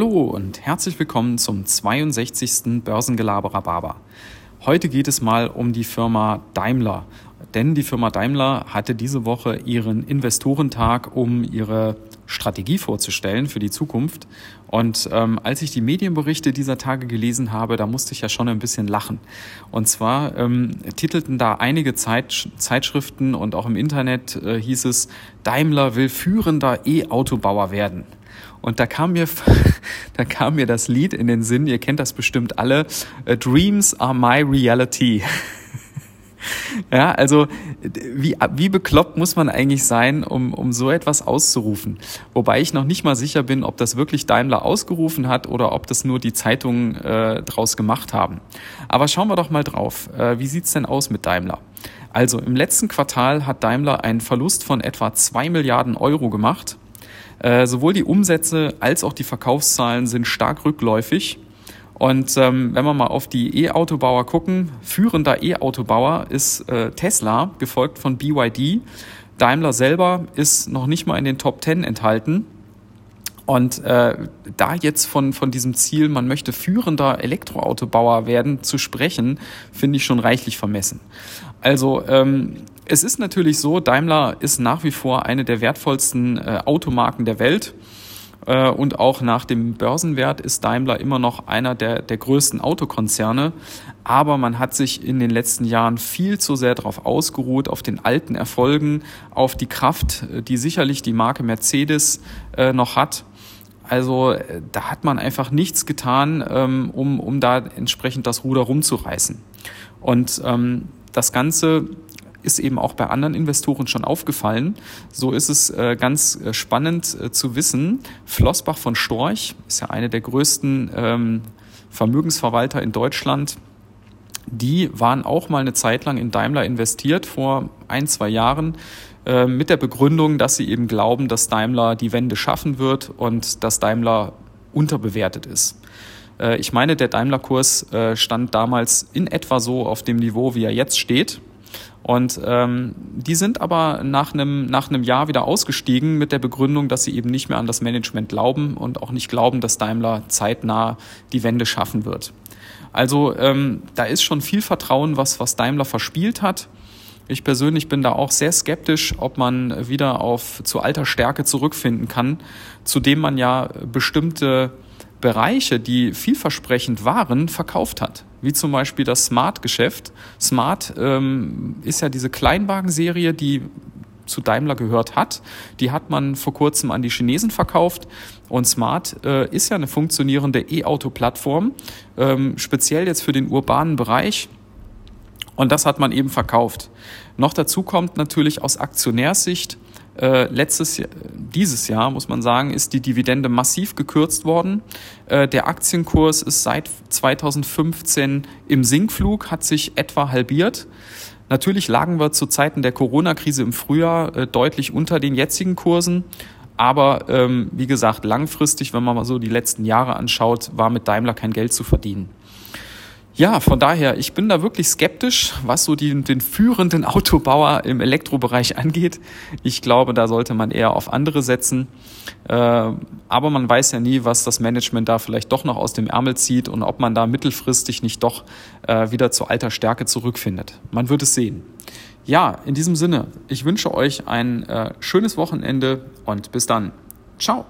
Hallo und herzlich willkommen zum 62. Börsengelaber Rhabarber. Heute geht es mal um die Firma Daimler. Denn die Firma Daimler hatte diese Woche ihren Investorentag, um ihre Strategie vorzustellen für die Zukunft. Und ähm, als ich die Medienberichte dieser Tage gelesen habe, da musste ich ja schon ein bisschen lachen. Und zwar ähm, titelten da einige Zeit, Zeitschriften und auch im Internet äh, hieß es, Daimler will führender E-Autobauer werden. Und da kam mir, da kam mir das Lied in den Sinn, ihr kennt das bestimmt alle, Dreams are my reality. Ja, also wie, wie bekloppt muss man eigentlich sein, um, um so etwas auszurufen? Wobei ich noch nicht mal sicher bin, ob das wirklich Daimler ausgerufen hat oder ob das nur die Zeitungen äh, draus gemacht haben. Aber schauen wir doch mal drauf. Äh, wie sieht's denn aus mit Daimler? Also im letzten Quartal hat Daimler einen Verlust von etwa zwei Milliarden Euro gemacht. Äh, sowohl die Umsätze als auch die Verkaufszahlen sind stark rückläufig. Und ähm, wenn wir mal auf die E-Autobauer gucken, führender E-Autobauer ist äh, Tesla, gefolgt von BYD. Daimler selber ist noch nicht mal in den Top 10 enthalten. Und äh, da jetzt von, von diesem Ziel, man möchte führender Elektroautobauer werden, zu sprechen, finde ich schon reichlich vermessen. Also ähm, es ist natürlich so, Daimler ist nach wie vor eine der wertvollsten äh, Automarken der Welt. Äh, und auch nach dem Börsenwert ist Daimler immer noch einer der, der größten Autokonzerne. Aber man hat sich in den letzten Jahren viel zu sehr darauf ausgeruht, auf den alten Erfolgen, auf die Kraft, äh, die sicherlich die Marke Mercedes äh, noch hat also äh, da hat man einfach nichts getan, ähm, um, um da entsprechend das Ruder rumzureißen. Und ähm, das Ganze ist eben auch bei anderen Investoren schon aufgefallen. So ist es äh, ganz äh, spannend äh, zu wissen. Flossbach von Storch ist ja eine der größten ähm, Vermögensverwalter in Deutschland. Die waren auch mal eine Zeit lang in Daimler investiert vor ein, zwei Jahren äh, mit der Begründung, dass sie eben glauben, dass Daimler die Wende schaffen wird und dass Daimler unterbewertet ist. Äh, ich meine, der Daimler-Kurs äh, stand damals in etwa so auf dem Niveau, wie er jetzt steht. Und ähm, die sind aber nach einem, nach einem Jahr wieder ausgestiegen mit der Begründung, dass sie eben nicht mehr an das Management glauben und auch nicht glauben, dass Daimler zeitnah die Wende schaffen wird. Also ähm, da ist schon viel Vertrauen, was, was Daimler verspielt hat. Ich persönlich bin da auch sehr skeptisch, ob man wieder auf zu alter Stärke zurückfinden kann, zu dem man ja bestimmte Bereiche, die vielversprechend waren, verkauft hat. Wie zum Beispiel das Smart-Geschäft. Smart ähm, ist ja diese Kleinwagenserie, die zu Daimler gehört hat. Die hat man vor kurzem an die Chinesen verkauft. Und Smart äh, ist ja eine funktionierende E-Auto-Plattform, ähm, speziell jetzt für den urbanen Bereich. Und das hat man eben verkauft. Noch dazu kommt natürlich aus Aktionärssicht, äh, letztes Jahr, dieses Jahr muss man sagen, ist die Dividende massiv gekürzt worden. Äh, der Aktienkurs ist seit 2015 im Sinkflug, hat sich etwa halbiert. Natürlich lagen wir zu Zeiten der Corona-Krise im Frühjahr äh, deutlich unter den jetzigen Kursen. Aber ähm, wie gesagt, langfristig, wenn man mal so die letzten Jahre anschaut, war mit Daimler kein Geld zu verdienen. Ja, von daher, ich bin da wirklich skeptisch, was so die, den führenden Autobauer im Elektrobereich angeht. Ich glaube, da sollte man eher auf andere setzen. Äh, aber man weiß ja nie, was das Management da vielleicht doch noch aus dem Ärmel zieht und ob man da mittelfristig nicht doch äh, wieder zu alter Stärke zurückfindet. Man wird es sehen. Ja, in diesem Sinne, ich wünsche euch ein äh, schönes Wochenende und bis dann. Ciao.